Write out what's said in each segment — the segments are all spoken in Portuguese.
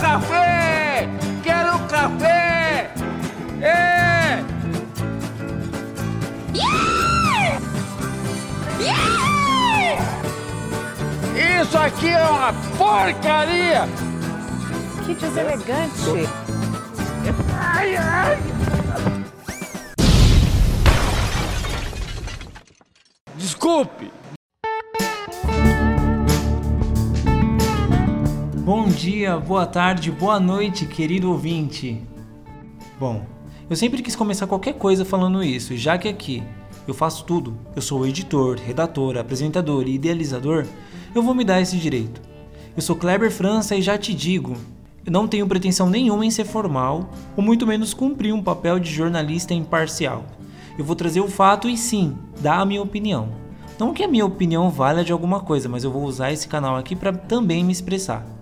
café! Quero café! É! Isso aqui é uma porcaria! Que deselegante. Ai, ai! Desculpe! Bom dia, boa tarde, boa noite, querido ouvinte. Bom, eu sempre quis começar qualquer coisa falando isso, e já que aqui eu faço tudo, eu sou editor, redator, apresentador e idealizador, eu vou me dar esse direito. Eu sou Kleber França e já te digo, eu não tenho pretensão nenhuma em ser formal, ou muito menos cumprir um papel de jornalista imparcial. Eu vou trazer o fato e sim, dar a minha opinião. Não que a minha opinião valha de alguma coisa, mas eu vou usar esse canal aqui para também me expressar.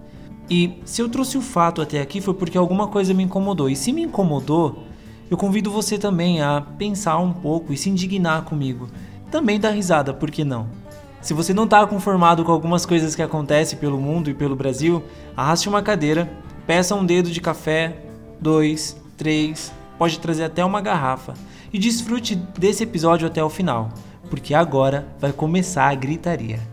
E se eu trouxe o fato até aqui foi porque alguma coisa me incomodou. E se me incomodou, eu convido você também a pensar um pouco e se indignar comigo. Também dar risada, por que não? Se você não está conformado com algumas coisas que acontecem pelo mundo e pelo Brasil, arraste uma cadeira, peça um dedo de café, dois, três, pode trazer até uma garrafa e desfrute desse episódio até o final, porque agora vai começar a gritaria.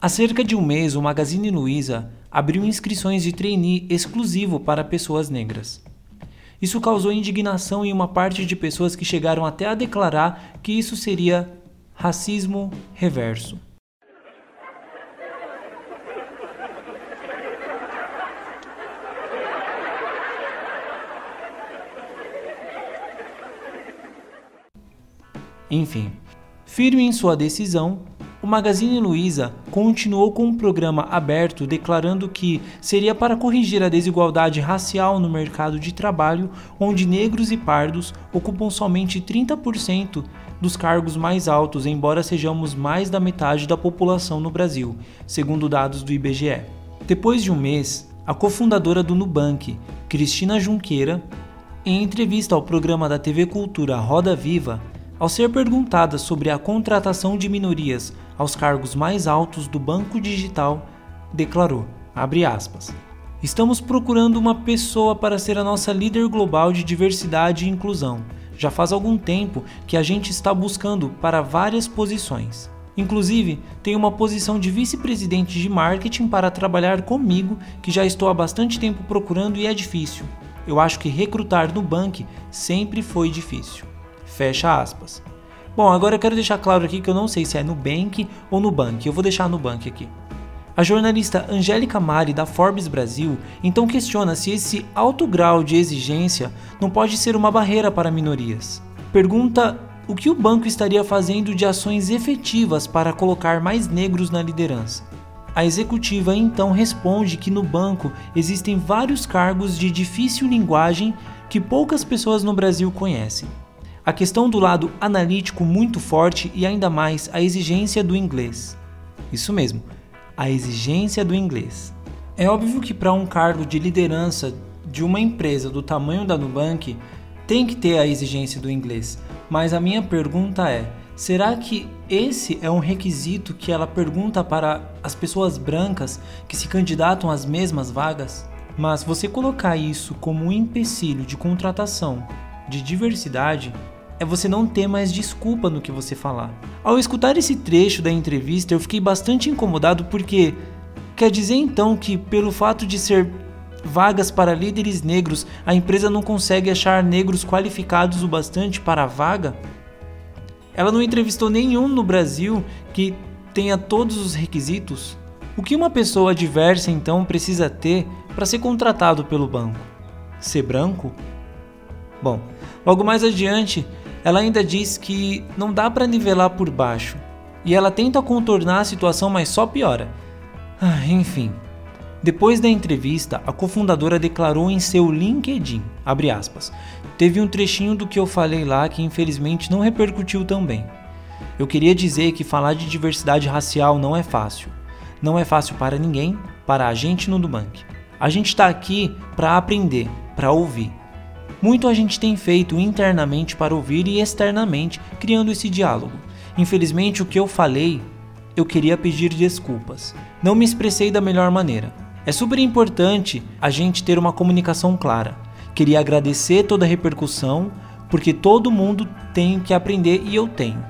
Há cerca de um mês, o Magazine Luiza abriu inscrições de trainee exclusivo para pessoas negras. Isso causou indignação em uma parte de pessoas que chegaram até a declarar que isso seria racismo reverso. Enfim, firme em sua decisão, o Magazine Luiza continuou com um programa aberto declarando que seria para corrigir a desigualdade racial no mercado de trabalho, onde negros e pardos ocupam somente 30% dos cargos mais altos, embora sejamos mais da metade da população no Brasil, segundo dados do IBGE. Depois de um mês, a cofundadora do Nubank, Cristina Junqueira, em entrevista ao programa da TV Cultura Roda Viva, ao ser perguntada sobre a contratação de minorias aos cargos mais altos do banco digital, declarou, aspas, Estamos procurando uma pessoa para ser a nossa líder global de diversidade e inclusão. Já faz algum tempo que a gente está buscando para várias posições. Inclusive, tem uma posição de vice-presidente de marketing para trabalhar comigo, que já estou há bastante tempo procurando e é difícil. Eu acho que recrutar no banco sempre foi difícil. Fecha aspas. Bom, agora eu quero deixar claro aqui que eu não sei se é no Bank ou no Bank. Eu vou deixar no Bank aqui. A jornalista Angélica Mari da Forbes Brasil então questiona se esse alto grau de exigência não pode ser uma barreira para minorias. Pergunta o que o banco estaria fazendo de ações efetivas para colocar mais negros na liderança. A executiva então responde que no banco existem vários cargos de difícil linguagem que poucas pessoas no Brasil conhecem a questão do lado analítico muito forte e ainda mais a exigência do inglês. Isso mesmo, a exigência do inglês. É óbvio que para um cargo de liderança de uma empresa do tamanho da Nubank tem que ter a exigência do inglês, mas a minha pergunta é: será que esse é um requisito que ela pergunta para as pessoas brancas que se candidatam às mesmas vagas? Mas você colocar isso como um empecilho de contratação de diversidade é você não ter mais desculpa no que você falar. Ao escutar esse trecho da entrevista, eu fiquei bastante incomodado porque quer dizer então que pelo fato de ser vagas para líderes negros, a empresa não consegue achar negros qualificados o bastante para a vaga? Ela não entrevistou nenhum no Brasil que tenha todos os requisitos? O que uma pessoa diversa então precisa ter para ser contratado pelo banco? Ser branco? Bom, logo mais adiante, ela ainda diz que não dá para nivelar por baixo e ela tenta contornar a situação, mas só piora. Ah, enfim. Depois da entrevista, a cofundadora declarou em seu LinkedIn, aspas, teve um trechinho do que eu falei lá que infelizmente não repercutiu tão bem. Eu queria dizer que falar de diversidade racial não é fácil. Não é fácil para ninguém, para a gente no Nubank. A gente está aqui para aprender, para ouvir. Muito a gente tem feito internamente para ouvir e externamente, criando esse diálogo. Infelizmente, o que eu falei eu queria pedir desculpas. Não me expressei da melhor maneira. É super importante a gente ter uma comunicação clara. Queria agradecer toda a repercussão, porque todo mundo tem que aprender e eu tenho.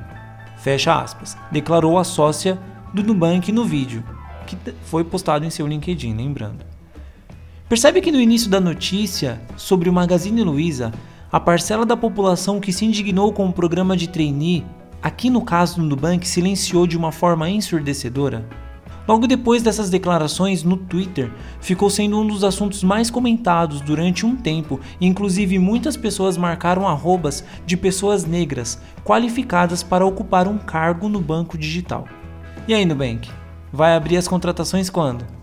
Fecha aspas. Declarou a sócia do Nubank no vídeo, que foi postado em seu LinkedIn, lembrando. Percebe que no início da notícia sobre o Magazine Luiza, a parcela da população que se indignou com o programa de trainee, aqui no caso do Nubank, silenciou de uma forma ensurdecedora? Logo depois dessas declarações no Twitter, ficou sendo um dos assuntos mais comentados durante um tempo, e inclusive muitas pessoas marcaram arrobas de pessoas negras qualificadas para ocupar um cargo no banco digital. E aí, Nubank? Vai abrir as contratações quando?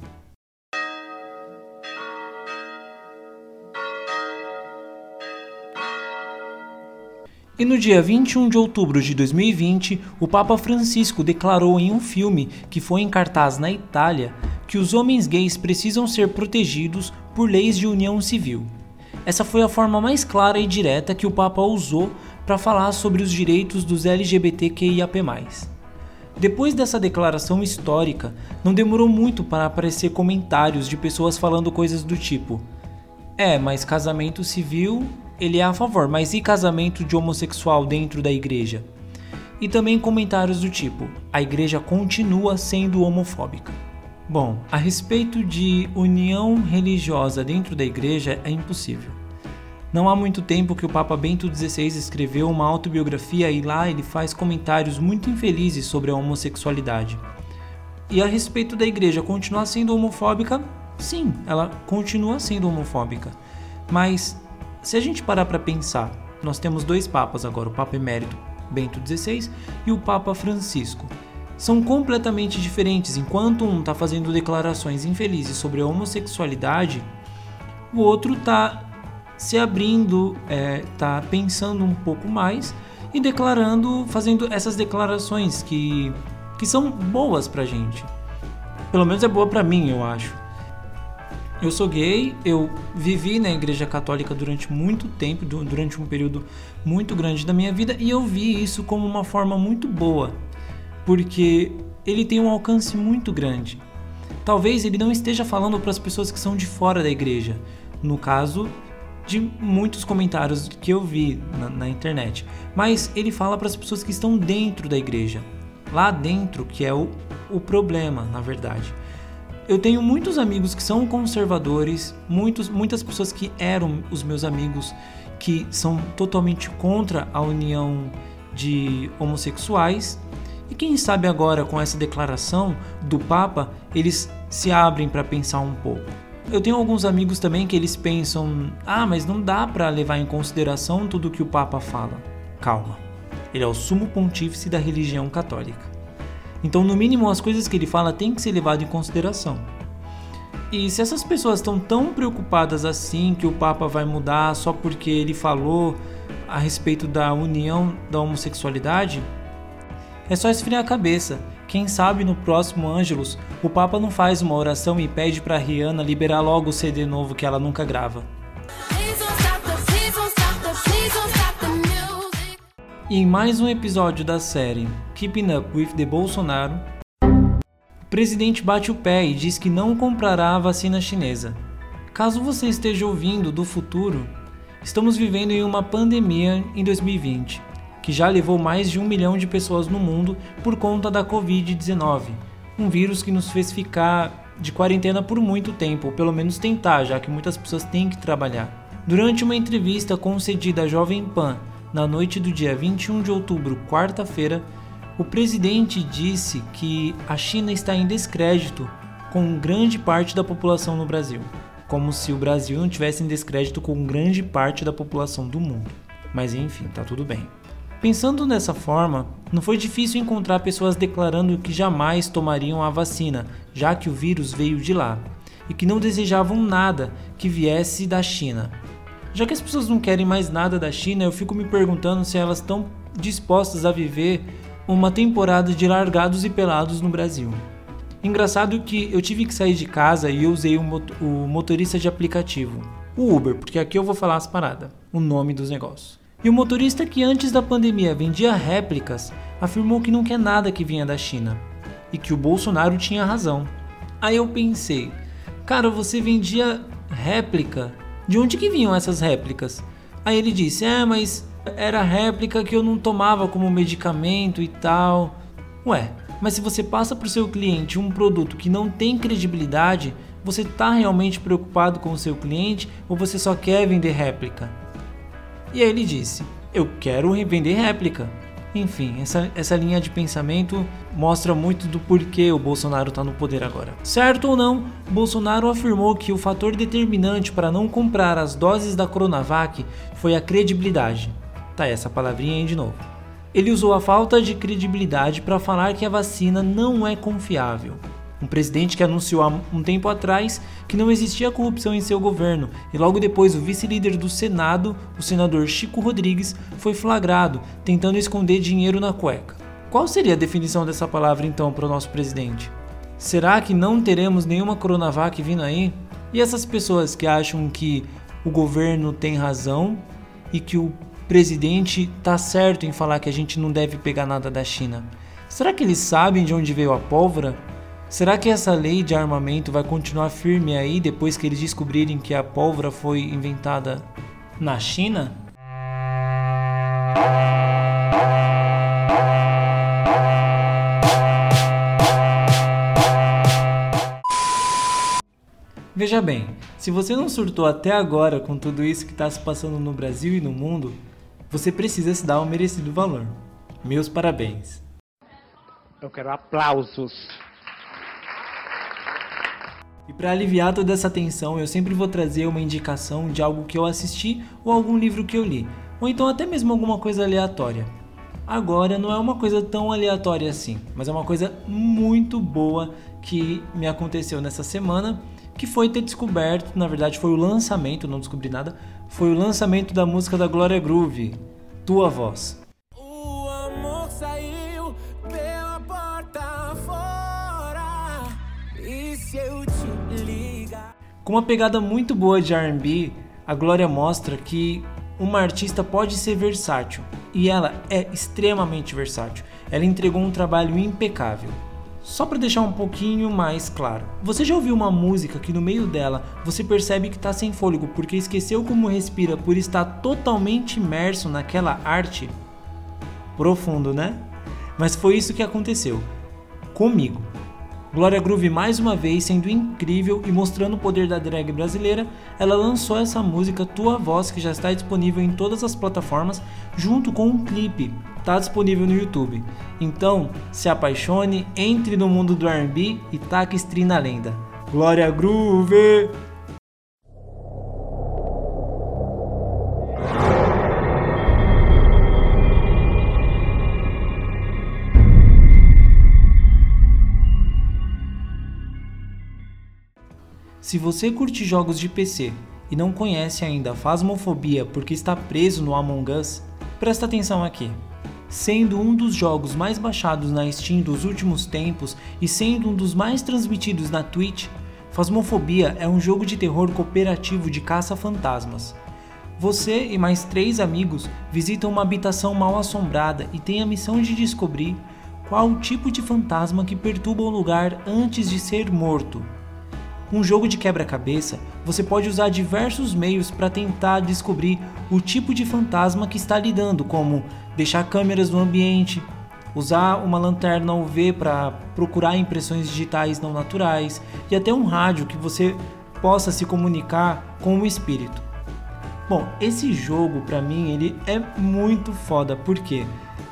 E no dia 21 de outubro de 2020, o Papa Francisco declarou em um filme que foi em cartaz na Itália que os homens gays precisam ser protegidos por leis de união civil. Essa foi a forma mais clara e direta que o Papa usou para falar sobre os direitos dos LGBTQIAP+. Depois dessa declaração histórica, não demorou muito para aparecer comentários de pessoas falando coisas do tipo: "É, mas casamento civil ele é a favor, mas e casamento de homossexual dentro da igreja? E também comentários do tipo: a igreja continua sendo homofóbica. Bom, a respeito de união religiosa dentro da igreja é impossível. Não há muito tempo que o Papa Bento XVI escreveu uma autobiografia e lá ele faz comentários muito infelizes sobre a homossexualidade. E a respeito da igreja continuar sendo homofóbica, sim, ela continua sendo homofóbica. Mas se a gente parar para pensar, nós temos dois papas agora, o Papa Emérito Bento XVI e o Papa Francisco. São completamente diferentes. Enquanto um está fazendo declarações infelizes sobre a homossexualidade, o outro está se abrindo, está é, pensando um pouco mais e declarando, fazendo essas declarações que, que são boas pra gente. Pelo menos é boa para mim, eu acho. Eu sou gay, eu vivi na igreja católica durante muito tempo, durante um período muito grande da minha vida, e eu vi isso como uma forma muito boa, porque ele tem um alcance muito grande. Talvez ele não esteja falando para as pessoas que são de fora da igreja, no caso de muitos comentários que eu vi na, na internet, mas ele fala para as pessoas que estão dentro da igreja, lá dentro que é o, o problema, na verdade. Eu tenho muitos amigos que são conservadores, muitos, muitas pessoas que eram os meus amigos que são totalmente contra a união de homossexuais. E quem sabe agora com essa declaração do Papa, eles se abrem para pensar um pouco. Eu tenho alguns amigos também que eles pensam: "Ah, mas não dá para levar em consideração tudo que o Papa fala". Calma. Ele é o sumo pontífice da religião católica. Então, no mínimo, as coisas que ele fala têm que ser levadas em consideração. E se essas pessoas estão tão preocupadas assim que o Papa vai mudar só porque ele falou a respeito da união da homossexualidade, é só esfriar a cabeça. Quem sabe no próximo Ângelos o Papa não faz uma oração e pede para Rihanna liberar logo o CD novo que ela nunca grava. E em mais um episódio da série Keeping Up with the Bolsonaro, o presidente bate o pé e diz que não comprará a vacina chinesa. Caso você esteja ouvindo do futuro, estamos vivendo em uma pandemia em 2020, que já levou mais de um milhão de pessoas no mundo por conta da Covid-19, um vírus que nos fez ficar de quarentena por muito tempo, ou pelo menos tentar, já que muitas pessoas têm que trabalhar. Durante uma entrevista concedida à Jovem Pan na noite do dia 21 de outubro, quarta-feira, o presidente disse que a China está em descrédito com grande parte da população no Brasil, como se o Brasil não tivesse em descrédito com grande parte da população do mundo. Mas enfim, tá tudo bem. Pensando dessa forma, não foi difícil encontrar pessoas declarando que jamais tomariam a vacina, já que o vírus veio de lá, e que não desejavam nada que viesse da China. Já que as pessoas não querem mais nada da China, eu fico me perguntando se elas estão dispostas a viver uma temporada de largados e pelados no Brasil. Engraçado que eu tive que sair de casa e usei o, motorista de aplicativo, o Uber, porque aqui eu vou falar as paradas, o nome dos negócios. E o motorista que antes da pandemia vendia réplicas afirmou que não quer nada que vinha da China. e que o Bolsonaro tinha razão. Aí eu pensei, cara, você vendia réplica? De onde que vinham essas réplicas? Aí ele disse, é, mas era réplica que eu não tomava como medicamento e tal. Ué, mas se você passa para o seu cliente um produto que não tem credibilidade, você está realmente preocupado com o seu cliente ou você só quer vender réplica? E aí ele disse: Eu quero vender réplica. Enfim, essa, essa linha de pensamento mostra muito do porquê o Bolsonaro está no poder agora. Certo ou não, Bolsonaro afirmou que o fator determinante para não comprar as doses da Coronavac foi a credibilidade. Tá essa palavrinha aí de novo. Ele usou a falta de credibilidade para falar que a vacina não é confiável. Um presidente que anunciou há um tempo atrás que não existia corrupção em seu governo, e logo depois o vice-líder do Senado, o senador Chico Rodrigues, foi flagrado tentando esconder dinheiro na cueca. Qual seria a definição dessa palavra então para o nosso presidente? Será que não teremos nenhuma Coronavac vindo aí? E essas pessoas que acham que o governo tem razão e que o presidente está certo em falar que a gente não deve pegar nada da China? Será que eles sabem de onde veio a pólvora? Será que essa lei de armamento vai continuar firme aí depois que eles descobrirem que a pólvora foi inventada na China? Veja bem, se você não surtou até agora com tudo isso que está se passando no Brasil e no mundo, você precisa se dar o um merecido valor. Meus parabéns. Eu quero aplausos. E para aliviar toda essa tensão, eu sempre vou trazer uma indicação de algo que eu assisti ou algum livro que eu li, ou então até mesmo alguma coisa aleatória. Agora não é uma coisa tão aleatória assim, mas é uma coisa muito boa que me aconteceu nessa semana, que foi ter descoberto, na verdade foi o lançamento, não descobri nada, foi o lançamento da música da Glória Groove, Tua Voz. Com uma pegada muito boa de R&B, a Glória mostra que uma artista pode ser versátil, e ela é extremamente versátil. Ela entregou um trabalho impecável. Só para deixar um pouquinho mais claro, você já ouviu uma música que no meio dela você percebe que está sem fôlego porque esqueceu como respira por estar totalmente imerso naquela arte? Profundo, né? Mas foi isso que aconteceu comigo. Glória Groove mais uma vez sendo incrível e mostrando o poder da drag brasileira, ela lançou essa música Tua Voz que já está disponível em todas as plataformas, junto com um clipe, está disponível no YouTube. Então, se apaixone, entre no mundo do R&B e taque stream na lenda. Glória Groove! Se você curte jogos de PC e não conhece ainda a Phasmophobia porque está preso no Among Us, presta atenção aqui. Sendo um dos jogos mais baixados na Steam dos últimos tempos e sendo um dos mais transmitidos na Twitch, Phasmophobia é um jogo de terror cooperativo de caça-fantasmas. Você e mais três amigos visitam uma habitação mal assombrada e têm a missão de descobrir qual o tipo de fantasma que perturba o lugar antes de ser morto. Um jogo de quebra-cabeça, você pode usar diversos meios para tentar descobrir o tipo de fantasma que está lidando, como deixar câmeras no ambiente, usar uma lanterna UV para procurar impressões digitais não naturais e até um rádio que você possa se comunicar com o espírito. Bom, esse jogo para mim ele é muito foda porque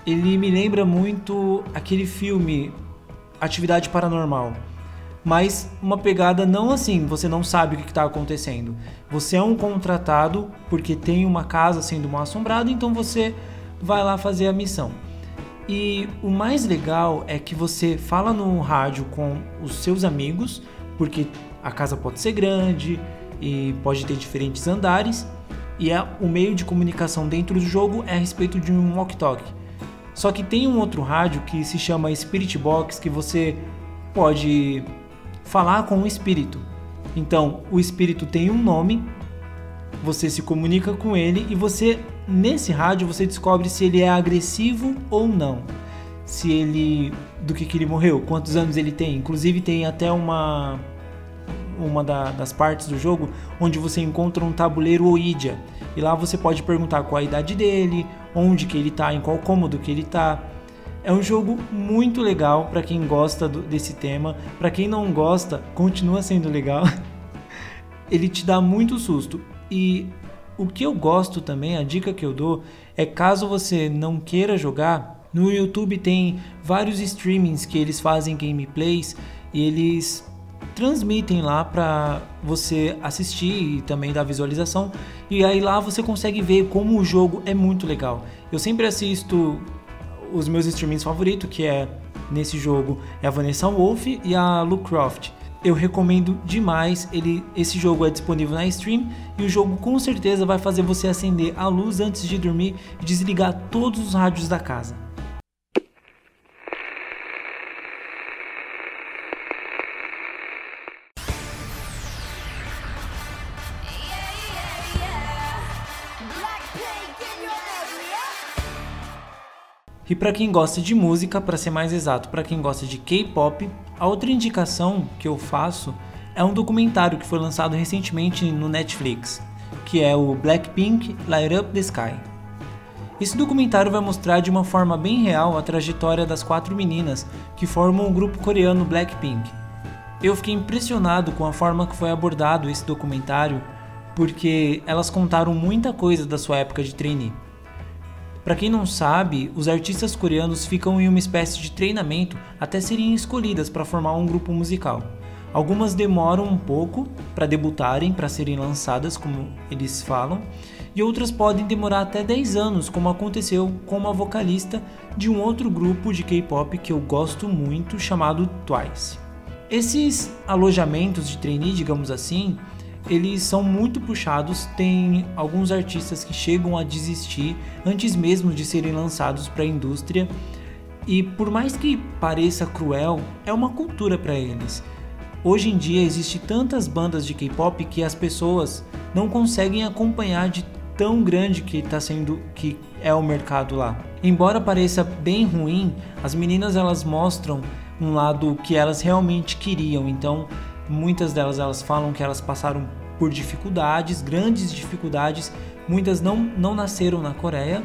ele me lembra muito aquele filme Atividade Paranormal mas uma pegada não assim, você não sabe o que está acontecendo. Você é um contratado porque tem uma casa sendo mal assombrada, então você vai lá fazer a missão. E o mais legal é que você fala no rádio com os seus amigos, porque a casa pode ser grande e pode ter diferentes andares, e é, o meio de comunicação dentro do jogo é a respeito de um walk-talk. Só que tem um outro rádio que se chama Spirit Box que você pode falar com o espírito. Então, o espírito tem um nome, você se comunica com ele e você nesse rádio você descobre se ele é agressivo ou não. se ele do que, que ele morreu, quantos anos ele tem. Inclusive tem até uma uma da, das partes do jogo onde você encontra um tabuleiro Ouija e lá você pode perguntar qual a idade dele, onde que ele tá, em qual cômodo que ele tá. É um jogo muito legal para quem gosta do, desse tema. Para quem não gosta, continua sendo legal. ele te dá muito susto. E o que eu gosto também, a dica que eu dou é caso você não queira jogar, no YouTube tem vários streamings que eles fazem gameplays e eles transmitem lá para você assistir e também dar visualização. E aí lá você consegue ver como o jogo é muito legal. Eu sempre assisto os meus streamings favoritos, que é nesse jogo é a Vanessa Wolf e a Lu Croft. Eu recomendo demais. Ele, esse jogo é disponível na Stream e o jogo com certeza vai fazer você acender a luz antes de dormir e desligar todos os rádios da casa. E para quem gosta de música, para ser mais exato, para quem gosta de K-pop, a outra indicação que eu faço é um documentário que foi lançado recentemente no Netflix, que é o Blackpink Light Up the Sky. Esse documentário vai mostrar de uma forma bem real a trajetória das quatro meninas que formam o grupo coreano Blackpink. Eu fiquei impressionado com a forma que foi abordado esse documentário, porque elas contaram muita coisa da sua época de trainee. Para quem não sabe, os artistas coreanos ficam em uma espécie de treinamento até serem escolhidas para formar um grupo musical. Algumas demoram um pouco para debutarem, para serem lançadas, como eles falam, e outras podem demorar até 10 anos, como aconteceu com uma vocalista de um outro grupo de K-pop que eu gosto muito, chamado Twice. Esses alojamentos de trainee, digamos assim, eles são muito puxados. Tem alguns artistas que chegam a desistir antes mesmo de serem lançados para a indústria. E por mais que pareça cruel, é uma cultura para eles. Hoje em dia existe tantas bandas de K-pop que as pessoas não conseguem acompanhar de tão grande que está sendo que é o mercado lá. Embora pareça bem ruim, as meninas elas mostram um lado que elas realmente queriam. Então, Muitas delas elas falam que elas passaram por dificuldades, grandes dificuldades. Muitas não, não nasceram na Coreia,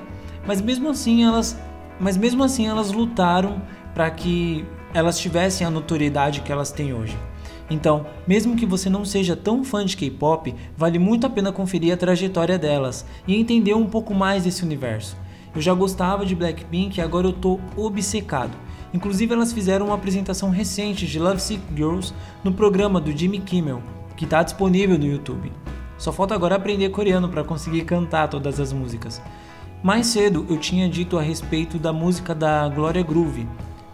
mas mesmo assim elas, mas mesmo assim elas lutaram para que elas tivessem a notoriedade que elas têm hoje. Então, mesmo que você não seja tão fã de K-pop, vale muito a pena conferir a trajetória delas e entender um pouco mais desse universo. Eu já gostava de Blackpink e agora eu tô obcecado. Inclusive, elas fizeram uma apresentação recente de Love Sick Girls no programa do Jimmy Kimmel, que está disponível no YouTube. Só falta agora aprender coreano para conseguir cantar todas as músicas. Mais cedo eu tinha dito a respeito da música da Gloria Groove.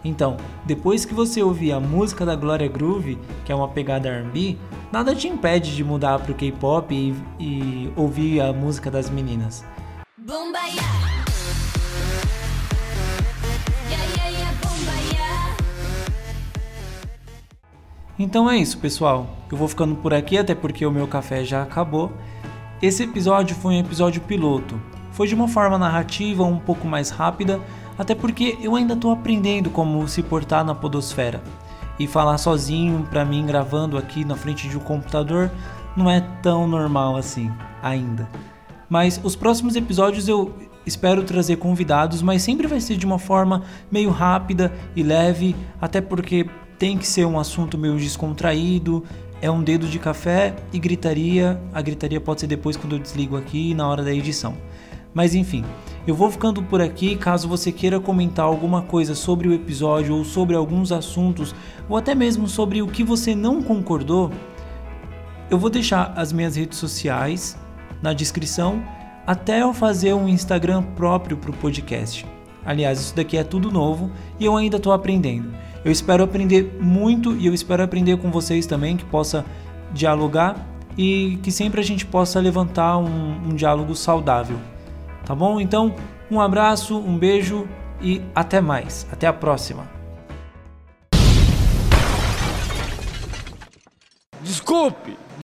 Então, depois que você ouvir a música da Gloria Groove, que é uma pegada R&B, nada te impede de mudar para o K-pop e, e, ouvir a música das meninas. Então é isso, pessoal. Eu vou ficando por aqui até porque o meu café já acabou. Esse episódio foi um episódio piloto. Foi de uma forma narrativa um pouco mais rápida, até porque eu ainda estou aprendendo como se portar na podosfera. E falar sozinho para mim gravando aqui na frente de um computador não é tão normal assim ainda. Mas os próximos episódios eu espero trazer convidados, mas sempre vai ser de uma forma meio rápida e leve, até porque tem que ser um assunto meio descontraído, é um dedo de café e gritaria. A gritaria pode ser depois quando eu desligo aqui na hora da edição. Mas enfim, eu vou ficando por aqui. Caso você queira comentar alguma coisa sobre o episódio ou sobre alguns assuntos, ou até mesmo sobre o que você não concordou, eu vou deixar as minhas redes sociais na descrição até eu fazer um Instagram próprio para o podcast. Aliás, isso daqui é tudo novo e eu ainda estou aprendendo. Eu espero aprender muito e eu espero aprender com vocês também, que possa dialogar e que sempre a gente possa levantar um, um diálogo saudável. Tá bom? Então, um abraço, um beijo e até mais. Até a próxima. Desculpe!